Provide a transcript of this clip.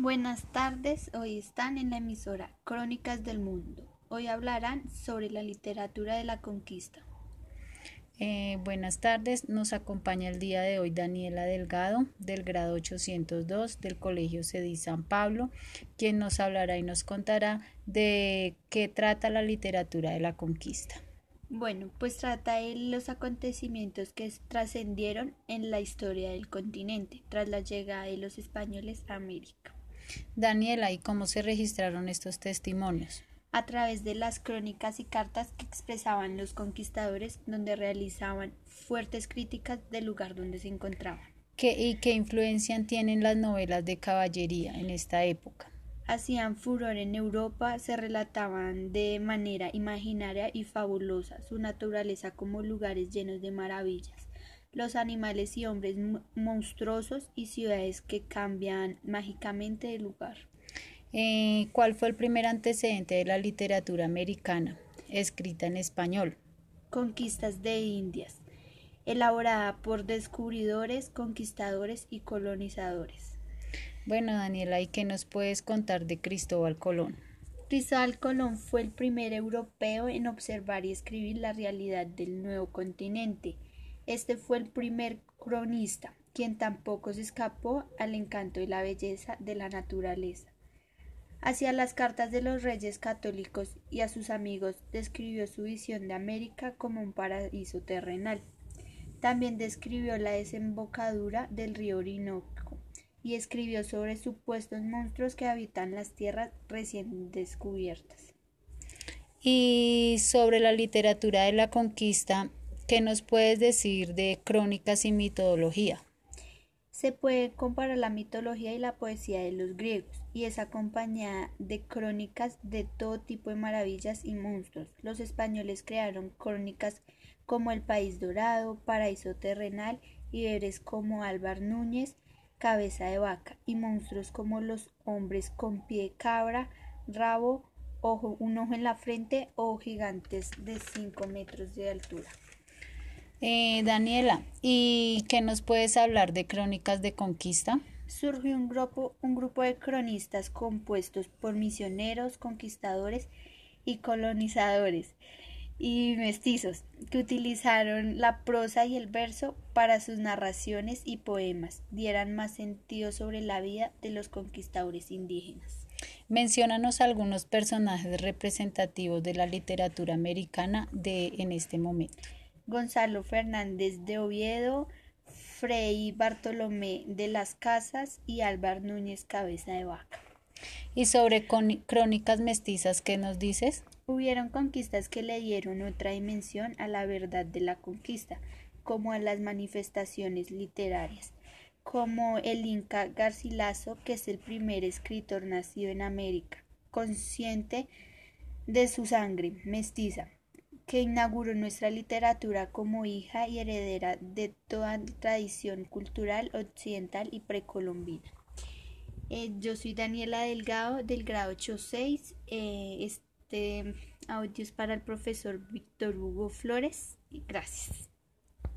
Buenas tardes, hoy están en la emisora Crónicas del Mundo. Hoy hablarán sobre la literatura de la conquista. Eh, buenas tardes, nos acompaña el día de hoy Daniela Delgado del grado 802 del Colegio Cedí San Pablo, quien nos hablará y nos contará de qué trata la literatura de la conquista. Bueno, pues trata de los acontecimientos que trascendieron en la historia del continente tras la llegada de los españoles a América. Daniela, ¿y cómo se registraron estos testimonios? A través de las crónicas y cartas que expresaban los conquistadores, donde realizaban fuertes críticas del lugar donde se encontraban. ¿Qué, ¿Y qué influencia tienen las novelas de caballería en esta época? Hacían furor en Europa, se relataban de manera imaginaria y fabulosa su naturaleza como lugares llenos de maravillas los animales y hombres monstruosos y ciudades que cambian mágicamente de lugar. Eh, ¿Cuál fue el primer antecedente de la literatura americana, escrita en español? Conquistas de Indias, elaborada por descubridores, conquistadores y colonizadores. Bueno, Daniela, ¿y qué nos puedes contar de Cristóbal Colón? Cristóbal Colón fue el primer europeo en observar y escribir la realidad del nuevo continente este fue el primer cronista, quien tampoco se escapó al encanto y la belleza de la naturaleza. Hacia las cartas de los reyes católicos y a sus amigos describió su visión de América como un paraíso terrenal. También describió la desembocadura del río Orinoco y escribió sobre supuestos monstruos que habitan las tierras recién descubiertas. Y sobre la literatura de la conquista, ¿Qué nos puedes decir de crónicas y mitología? Se puede comparar la mitología y la poesía de los griegos, y es acompañada de crónicas de todo tipo de maravillas y monstruos. Los españoles crearon crónicas como El País Dorado, Paraíso Terrenal, y héroes como Álvar Núñez, Cabeza de Vaca, y monstruos como los hombres con pie cabra, rabo, ojo, un ojo en la frente o gigantes de 5 metros de altura. Eh, Daniela, ¿y qué nos puedes hablar de Crónicas de Conquista? Surgió un grupo, un grupo de cronistas compuestos por misioneros, conquistadores y colonizadores y mestizos que utilizaron la prosa y el verso para sus narraciones y poemas, dieran más sentido sobre la vida de los conquistadores indígenas. Menciónanos algunos personajes representativos de la literatura americana de en este momento. Gonzalo Fernández de Oviedo, Frei Bartolomé de las Casas y Álvar Núñez Cabeza de Vaca. ¿Y sobre crónicas mestizas qué nos dices? Hubieron conquistas que le dieron otra dimensión a la verdad de la conquista, como a las manifestaciones literarias, como el Inca Garcilaso, que es el primer escritor nacido en América, consciente de su sangre mestiza, que inauguró nuestra literatura como hija y heredera de toda tradición cultural occidental y precolombina. Eh, yo soy Daniela Delgado del grado 86. Eh, este audio para el profesor Víctor Hugo Flores. Gracias.